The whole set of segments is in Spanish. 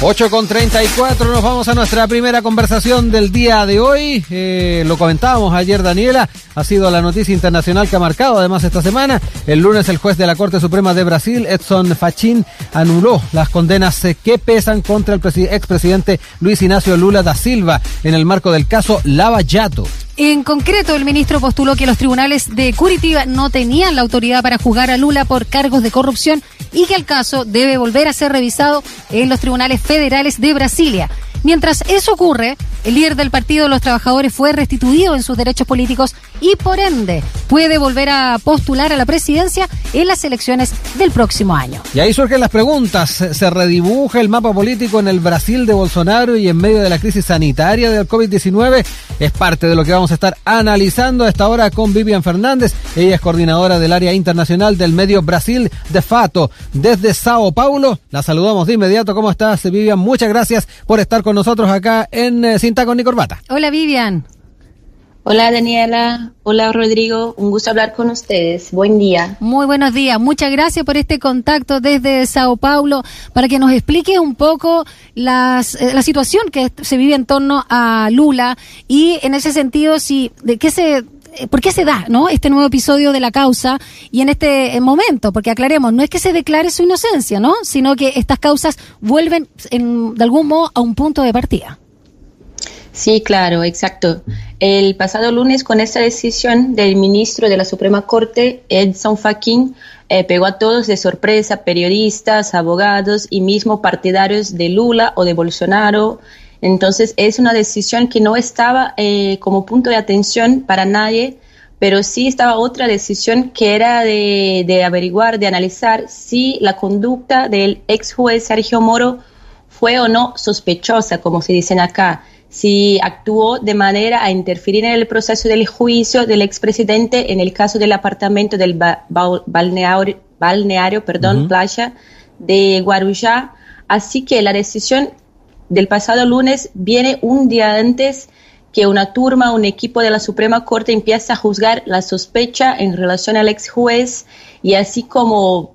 8 con 34, nos vamos a nuestra primera conversación del día de hoy. Eh, lo comentábamos ayer, Daniela, ha sido la noticia internacional que ha marcado además esta semana. El lunes el juez de la Corte Suprema de Brasil, Edson Fachin, anuló las condenas que pesan contra el expresidente Luis Ignacio Lula da Silva en el marco del caso Lava Jato. En concreto, el ministro postuló que los tribunales de Curitiba no tenían la autoridad para juzgar a Lula por cargos de corrupción y que el caso debe volver a ser revisado en los tribunales federales de Brasilia. Mientras eso ocurre, el líder del Partido de los Trabajadores fue restituido en sus derechos políticos y por ende puede volver a postular a la presidencia en las elecciones del próximo año. Y ahí surgen las preguntas. ¿Se redibuja el mapa político en el Brasil de Bolsonaro y en medio de la crisis sanitaria del COVID-19? Es parte de lo que vamos a estar analizando a esta hora con Vivian Fernández. Ella es coordinadora del área internacional del medio Brasil de Fato desde Sao Paulo. La saludamos de inmediato. ¿Cómo estás, Vivian? Muchas gracias por estar con nosotros acá en eh, Cinta con Corbata. Hola, Vivian. Hola Daniela, hola Rodrigo, un gusto hablar con ustedes. Buen día. Muy buenos días, muchas gracias por este contacto desde Sao Paulo para que nos explique un poco las, eh, la situación que se vive en torno a Lula y en ese sentido, si, de qué se eh, ¿por qué se da ¿no? este nuevo episodio de la causa y en este eh, momento? Porque aclaremos, no es que se declare su inocencia, ¿no? sino que estas causas vuelven en, de algún modo a un punto de partida. Sí, claro, exacto. El pasado lunes, con esta decisión del ministro de la Suprema Corte, Edson Fachin, eh, pegó a todos de sorpresa, periodistas, abogados y mismo partidarios de Lula o de Bolsonaro. Entonces, es una decisión que no estaba eh, como punto de atención para nadie, pero sí estaba otra decisión que era de, de averiguar, de analizar si la conducta del ex juez Sergio Moro fue o no sospechosa, como se dicen acá si actuó de manera a interferir en el proceso del juicio del expresidente en el caso del apartamento del balneario, balneario perdón, playa de Guarujá. Así que la decisión del pasado lunes viene un día antes que una turma, un equipo de la Suprema Corte empieza a juzgar la sospecha en relación al ex juez y así como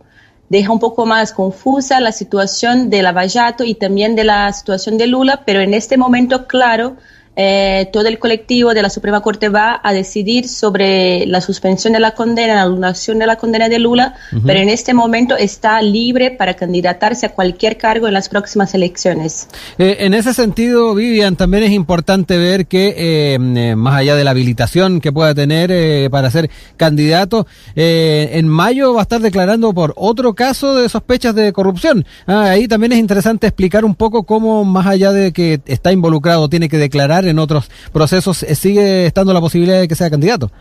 deja un poco más confusa la situación de Lavallato y también de la situación de Lula, pero en este momento, claro, eh, todo el colectivo de la Suprema Corte va a decidir sobre la suspensión de la condena, la anulación de la condena de Lula, pero en este momento está libre para candidatarse a cualquier cargo en las próximas elecciones. Eh, en ese sentido, Vivian, también es importante ver que eh, más allá de la habilitación que pueda tener para ser candidato, en mayo va a estar declarando por otro caso de sospechas de corrupción. Ah, ahí también es interesante explicar un poco cómo, más allá de que está involucrado, tiene que declarar en otros procesos, eh, sigue estando la posibilidad de que sea candidato.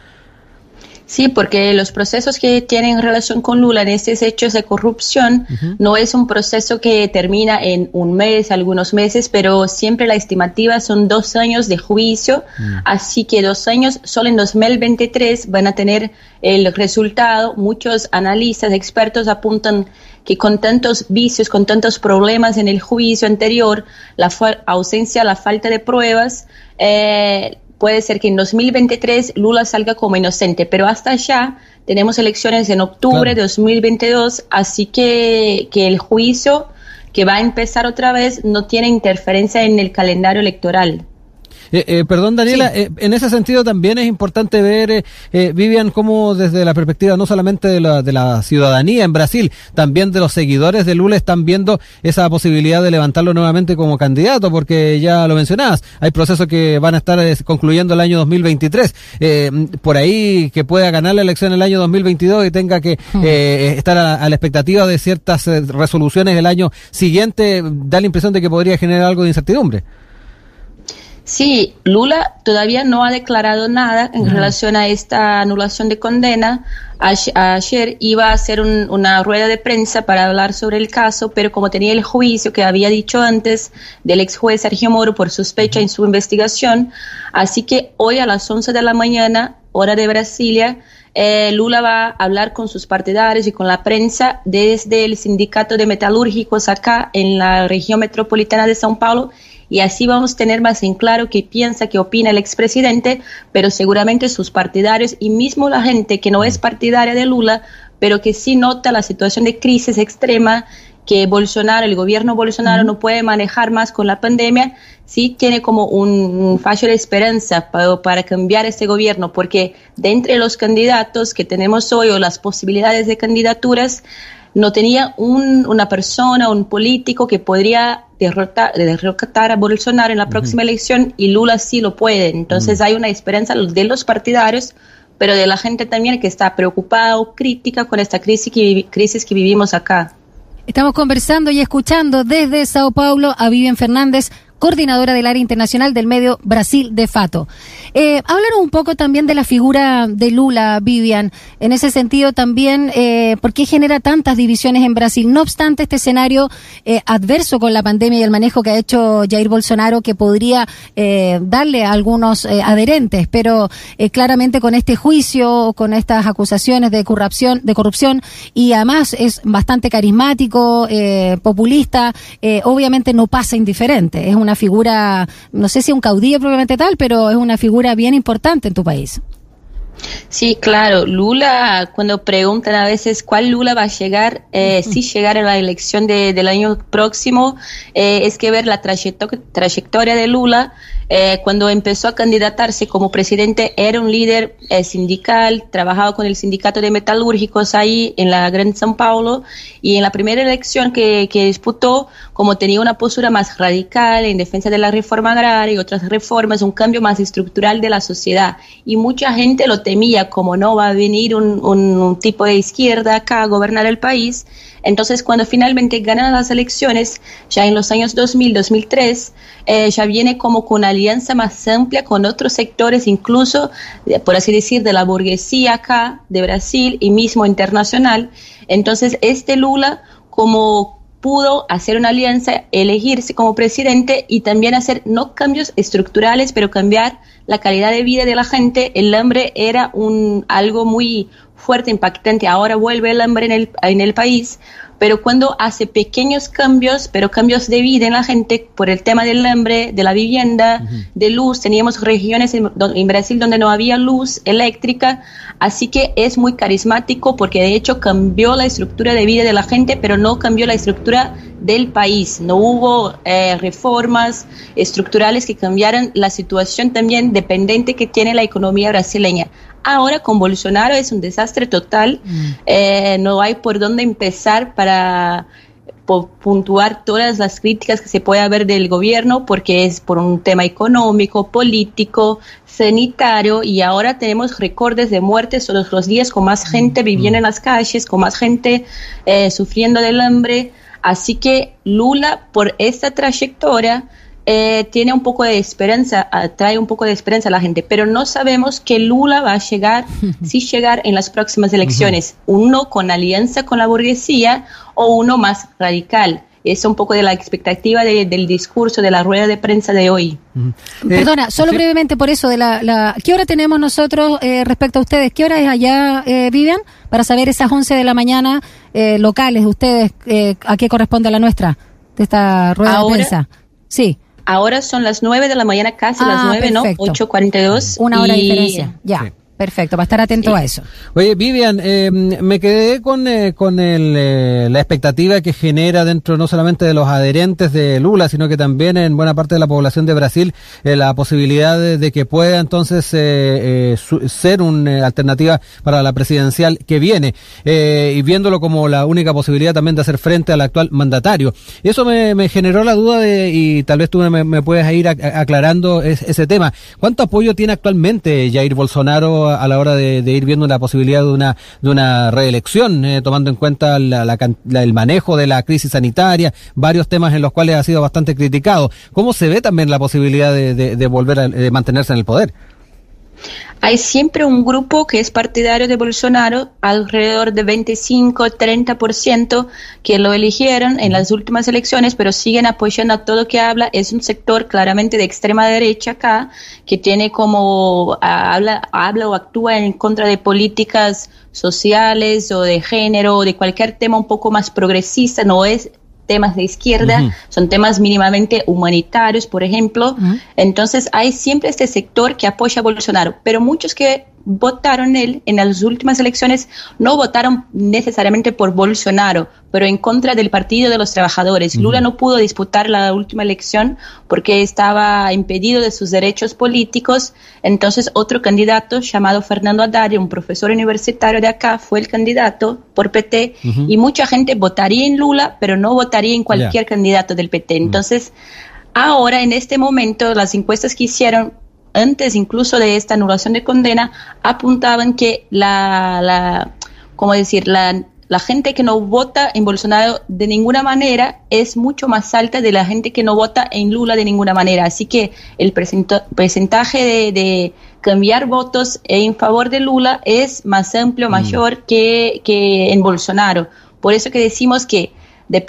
Sí, porque los procesos que tienen relación con Lula en estos hechos de corrupción no es un proceso que termina en un mes, algunos meses, pero siempre la estimativa son dos años de juicio, mm. así que dos años, solo en 2023 van a tener el resultado. Muchos analistas, expertos apuntan que con tantos vicios, con tantos problemas en el juicio anterior, la ausencia, la falta de pruebas, eh, puede ser que en 2023 Lula salga como inocente, pero hasta allá tenemos elecciones en octubre de 2022, así que, que el juicio que va a empezar otra vez no tiene interferencia en el calendario electoral. Eh, eh, perdón, Daniela, eh, en ese sentido también es importante ver, Vivian, cómo desde la perspectiva no solamente de la, de la ciudadanía en Brasil, también de los seguidores de Lula están viendo esa posibilidad de levantarlo nuevamente como candidato, porque ya lo mencionabas, hay procesos que van a estar concluyendo el año 2023. por ahí que pueda ganar la elección el año 2022 y tenga que hmm. estar a, la expectativa de ciertas resoluciones el año siguiente, da la impresión de que podría generar algo de incertidumbre. Sí, Lula todavía no ha declarado nada en relación a esta anulación de condena. Ayer iba a hacer una rueda de prensa para hablar sobre el caso, pero como tenía el juicio que había dicho antes del ex juez Sergio Moro por sospecha en su investigación, así que hoy a las 11 de la mañana, hora de Brasilia, eh, Lula va a hablar con sus partidarios y con la prensa desde el sindicato de metalúrgicos acá en la región metropolitana de São Paulo y así vamos a tener más en claro qué piensa, qué opina el expresidente, pero seguramente sus partidarios y mismo la gente que no es partidaria de Lula, pero que sí nota la situación de crisis extrema que Bolsonaro, el gobierno Bolsonaro no puede manejar más con la pandemia, sí tiene como un fallo de esperanza para, para, cambiar este gobierno, porque de entre los candidatos que tenemos hoy o las posibilidades de candidaturas, no tenía un, una persona, un político que podría derrotar, derrotar a Bolsonaro en la próxima elección y Lula sí lo puede. Entonces hay una esperanza de los partidarios, pero de la gente también que está preocupada o crítica con esta crisis que, crisis que vivimos acá. Estamos conversando y escuchando desde Sao Paulo a Vivian Fernández, coordinadora del área internacional del medio Brasil de Fato. Eh, un poco también de la figura de Lula, Vivian. En ese sentido también, eh, ¿por qué genera tantas divisiones en Brasil? No obstante, este escenario eh, adverso con la pandemia y el manejo que ha hecho Jair Bolsonaro, que podría eh, darle a algunos eh, adherentes, pero claramente con este juicio, con estas acusaciones de corrupción, de corrupción, y además es bastante carismático, populista, obviamente no pasa indiferente. Es una figura, no sé si un caudillo probablemente tal, pero es una figura bien importante en tu país. Sí, claro. Lula, cuando preguntan a veces cuál Lula va a llegar, eh, si llegar a la elección del año próximo, eh, es que ver la trayectoria de Lula eh, cuando empezó a candidatarse como presidente, era un líder eh, sindical, trabajaba con el sindicato de metalúrgicos ahí en la Gran São Paulo y en la primera elección que, que disputó, como tenía una postura más radical en defensa de la reforma agraria y otras reformas, un cambio más estructural de la sociedad. Y mucha gente lo temía, como no va a venir un, un tipo de izquierda acá a gobernar el país. Entonces, cuando finalmente ganan las elecciones, ya en los años 2000, 2003, eh, ya viene como con una alianza más amplia con otros sectores, incluso, por así decir, de la burguesía acá, de Brasil y mismo internacional. Entonces, este Lula, como pudo hacer una alianza, elegirse como presidente y también hacer no cambios estructurales, pero cambiar la calidad de vida de la gente. El hambre era un algo muy fuerte, impactante. Ahora vuelve el hambre en el, en el país, pero cuando hace pequeños cambios, pero cambios de vida en la gente por el tema del hambre, de la vivienda, de luz, teníamos regiones en, en, Brasil donde no había luz eléctrica, así que es muy carismático porque de hecho cambió la estructura de vida de la gente, pero no cambió la estructura del país, no hubo eh, reformas estructurales que cambiaran la situación también dependiente que tiene la economía brasileña. Ahora con Bolsonaro es un desastre total, mm. eh, no hay por dónde empezar para puntuar todas las críticas que se puede haber del gobierno porque es por un tema económico, político, sanitario y ahora tenemos recordes de muertes todos los días con más gente mm. viviendo en las calles, con más gente eh, sufriendo del hambre. Así que Lula, por esta trayectoria, eh, tiene un poco de esperanza, trae un poco de esperanza a la gente, pero no sabemos que Lula va a llegar, si llegar en las próximas elecciones, uno con alianza con la burguesía o uno más radical. Es un poco de la expectativa del discurso de la rueda de prensa de hoy. Perdona, solo brevemente por eso, de la, ¿qué hora tenemos nosotros eh, respecto a ustedes? ¿Qué hora es allá, eh, Vivian? Para saber esas 11 de la mañana eh, locales de ustedes, ¿a qué corresponde a la nuestra? De esta rueda de prensa. Sí. Ahora son las 9 de la mañana, casi las 9, ah, ¿no? 8.42. Una hora de diferencia, ya. Perfecto, va a estar atento a eso. Oye, Vivian, eh, me quedé con, eh, con el, eh, la expectativa que genera dentro no solamente de los adherentes de Lula, sino que también en buena parte de la población de Brasil, la posibilidad de, que pueda entonces ser una alternativa para la presidencial que viene, y viéndolo como la única posibilidad también de hacer frente al actual mandatario. Eso me, me generó la duda de, y tal vez tú me, me puedes ir aclarando ese tema. ¿Cuánto apoyo tiene actualmente Jair Bolsonaro? A la hora de, ir viendo la posibilidad de una, de una reelección, eh, tomando en cuenta el manejo de la crisis sanitaria, varios temas en los cuales ha sido bastante criticado. ¿Cómo se ve también la posibilidad de, de volver a de mantenerse en el poder? Hay siempre un grupo que es partidario de Bolsonaro, alrededor de 25-30% que lo eligieron en las últimas elecciones, pero siguen apoyando a todo que habla. Es un sector claramente de extrema derecha acá, que tiene como, habla, habla o actúa en contra de políticas sociales o de género o de cualquier tema un poco más progresista, no es temas de izquierda, son temas mínimamente humanitarios, por ejemplo. Entonces hay siempre este sector que apoya a Bolsonaro, pero muchos que votaron él en las últimas elecciones no votaron necesariamente por Bolsonaro, pero en contra del Partido de los Trabajadores. Lula no pudo disputar la última elección porque estaba impedido de sus derechos políticos. Entonces otro candidato llamado Fernando Haddad, un profesor universitario de acá, fue el candidato por PT y mucha gente votaría en Lula, pero no votaría en cualquier candidato del PT. Entonces, ahora en este momento las encuestas que hicieron antes incluso de esta anulación de condena, apuntaban que la, la ¿cómo decir? La, la gente que no vota en Bolsonaro de ninguna manera es mucho más alta de la gente que no vota en Lula de ninguna manera. Así que el porcentaje de, de, cambiar votos en favor de Lula es más amplio, mm. mayor que, que en Bolsonaro. Por eso que decimos que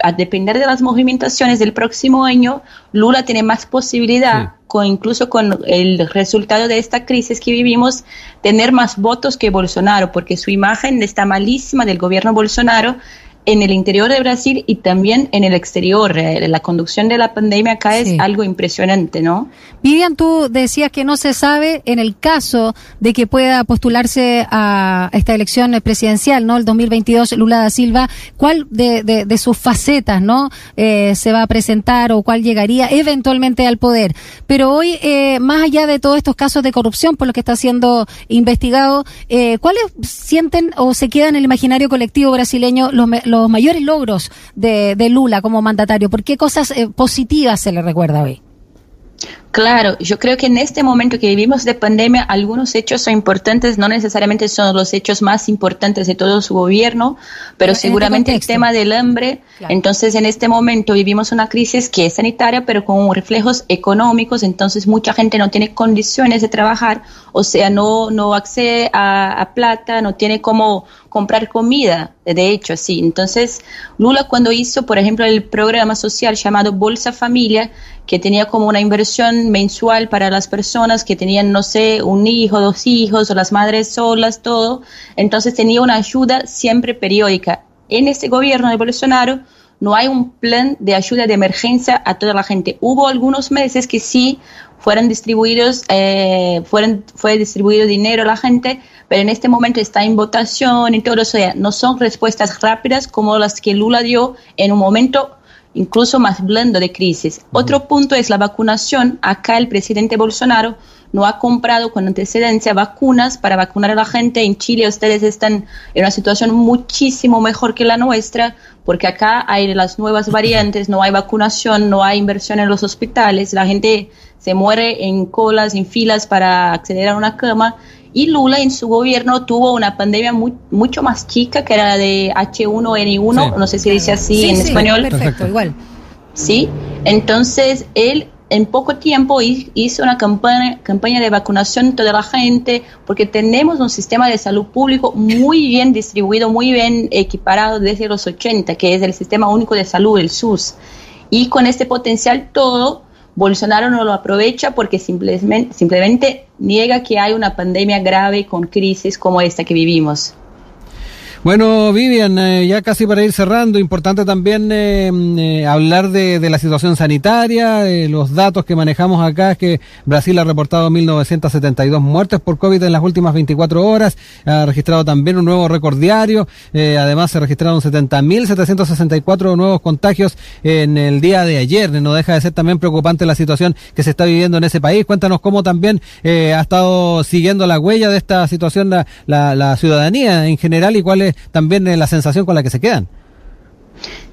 a depender de las movimentaciones del próximo año, Lula tiene más posibilidad, con, incluso con el resultado de esta crisis que vivimos, tener más votos que Bolsonaro, porque su imagen está malísima del gobierno Bolsonaro en el interior de Brasil y también en el exterior. Eh, la conducción de la pandemia acá es algo impresionante, ¿no? Vivian, tú decías que no se sabe en el caso de que pueda postularse a esta elección presidencial, ¿no? El 2022, Lula da Silva, ¿cuál de, de, sus facetas, ¿no? Eh, se va a presentar o cuál llegaría eventualmente al poder. Pero hoy, eh, más allá de todos estos casos de corrupción por lo que está siendo investigado, ¿cuáles sienten o se quedan en el imaginario colectivo brasileño los los mayores logros de, Lula como mandatario? ¿Por qué cosas eh, positivas se le recuerda hoy? Claro, yo creo que en este momento que vivimos de pandemia, algunos hechos son importantes, no necesariamente son los hechos más importantes de todo su gobierno, pero, este seguramente el tema del hambre. Entonces, en este momento vivimos una crisis que es sanitaria, pero con reflejos económicos, entonces mucha gente no tiene condiciones de trabajar, o sea, no, no accede a, a plata, no tiene cómo comprar comida, de hecho, sí. Entonces, Lula cuando hizo, por ejemplo, el programa social llamado Bolsa Familia, que tenía como una inversión mensual para las personas que tenían, no sé, un hijo, dos hijos, o las madres solas, todo, entonces tenía una ayuda siempre periódica. En este gobierno de Bolsonaro no hay un plan de ayuda de emergencia a toda la gente. Hubo algunos meses que sí fueron distribuidos, eh, fueron, fue distribuido dinero a la gente, pero en este momento está en votación y todo eso. No son respuestas rápidas como las que Lula dio en un momento incluso más blando de crisis. Otro punto es la vacunación. Acá el presidente Bolsonaro no ha comprado con antecedencia vacunas para vacunar a la gente. En Chile ustedes están en una situación muchísimo mejor que la nuestra, porque acá hay las nuevas variantes, no hay vacunación, no hay inversión en los hospitales, la gente se muere en colas, en filas para acceder a una cama. Y Lula en su gobierno tuvo una pandemia mucho más chica que era la de H1N1, no sé si dice así en español. Perfecto, igual. Sí, entonces él en poco tiempo hizo una campaña, campaña de vacunación de toda la gente, porque tenemos un sistema de salud público muy bien distribuido, muy bien equiparado desde los 80, que es el Sistema Único de Salud, el SUS. Y con este potencial todo, Bolsonaro no lo aprovecha porque simplemente, simplemente niega que hay una pandemia grave con crisis como esta que vivimos. Bueno, Vivian, eh, ya casi para ir cerrando, importante también eh, mm, eh, hablar de, la situación sanitaria, los datos que manejamos acá es que Brasil ha reportado 1.972 muertes por COVID en las últimas 24 horas, ha registrado también un nuevo récord diario, además se registraron 70.764 nuevos contagios en el día de ayer, no deja de ser también preocupante la situación que se está viviendo en ese país. Cuéntanos cómo también ha estado siguiendo la huella de esta situación la, la, ciudadanía en general y cuál también la sensación con la que se quedan.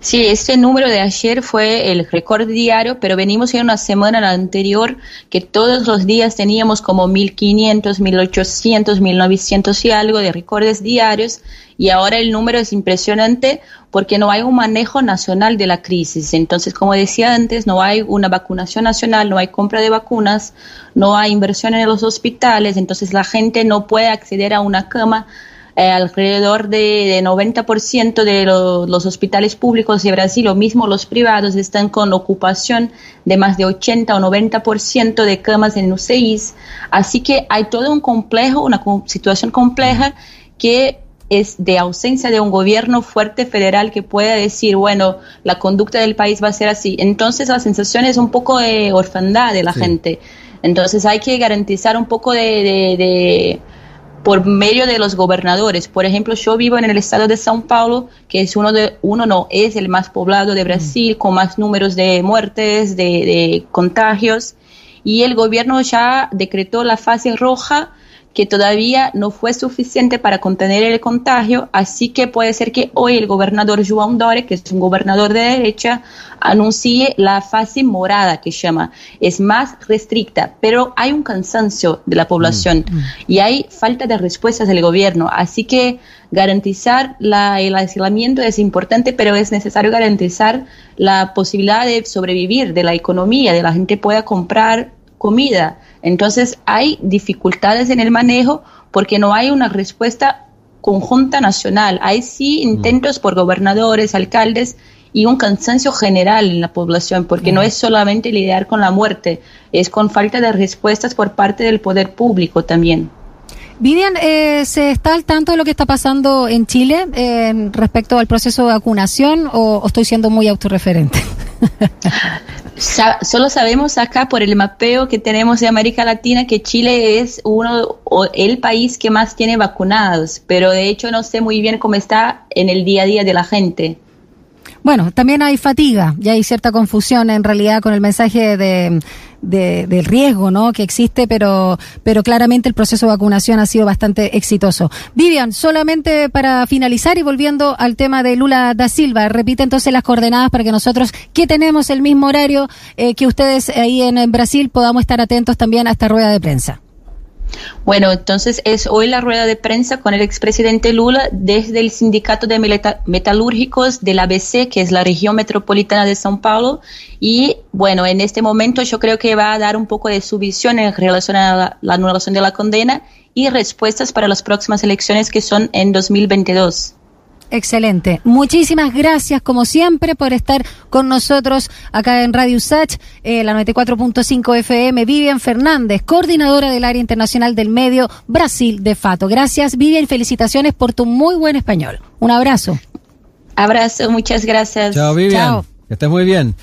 Sí, este número de ayer fue el récord diario, pero venimos en una semana anterior que todos los días teníamos como 1500, 1800, 1900 y algo de récords diarios y ahora el número es impresionante porque no hay un manejo nacional de la crisis. Entonces, como decía antes, no hay una vacunación nacional, no hay compra de vacunas, no hay inversión en los hospitales, entonces la gente no puede acceder a una cama eh, alrededor de, 90% de los hospitales públicos de Brasil, o mismo los privados, están con ocupación de más de 80 o 90% de camas en UCIs. Así que hay todo un complejo, una situación compleja que es de ausencia de un gobierno fuerte federal que pueda decir, bueno, la conducta del país va a ser así. Entonces la sensación es un poco de orfandad de la gente. Entonces hay que garantizar un poco de por medio de los gobernadores. Por ejemplo, yo vivo en el estado de São Paulo, que es uno de, uno no, es el más poblado de Brasil, con más números de muertes, de, de contagios, y el gobierno ya decretó la fase roja que todavía no fue suficiente para contener el contagio, así que puede ser que hoy el gobernador João Dore, que es un gobernador de derecha, anuncie la fase morada que llama. Es más restricta, pero hay un cansancio de la población mm, mm. y hay falta de respuestas del gobierno, así que garantizar la, el aislamiento es importante, pero es necesario garantizar la posibilidad de sobrevivir, de la economía, de la gente pueda comprar comida. Entonces hay dificultades en el manejo porque no hay una respuesta conjunta nacional. Hay sí mm. intentos por gobernadores, alcaldes y un cansancio general en la población, porque no mm. es solamente lidiar con la muerte, es con falta de respuestas por parte del poder público también. Vivian, eh, ¿se está al tanto de lo que está pasando en Chile eh, respecto al proceso de vacunación o estoy siendo muy autorreferente? solo sabemos acá por el mapeo que tenemos de América Latina que Chile es uno o el país que más tiene vacunados, pero de hecho no sé muy bien cómo está en el día a día de la gente. Bueno, también hay fatiga y hay cierta confusión en realidad con el mensaje de, del riesgo ¿no? que existe, pero, pero claramente el proceso de vacunación ha sido bastante exitoso. Vivian, solamente para finalizar y volviendo al tema de Lula da Silva, repite entonces las coordenadas para que nosotros, que tenemos el mismo horario eh, que ustedes ahí en Brasil, podamos estar atentos también a esta rueda de prensa. Bueno, entonces es hoy la rueda de prensa con el expresidente Lula desde el Sindicato de Metalúrgicos del ABC, que es la región metropolitana de São Paulo. Y bueno, en este momento yo creo que va a dar un poco de su visión en relación a la, la anulación de la condena y respuestas para las próximas elecciones que son en 2022. Excelente. Muchísimas gracias, como siempre, por estar con nosotros acá en Radio Sach, eh, la 94.5 FM. Vivian Fernández, coordinadora del área internacional del medio Brasil de Fato. Gracias, Vivian, felicitaciones por tu muy buen español. Un abrazo. Abrazo, muchas gracias. Chao, Vivian. Que estés muy bien.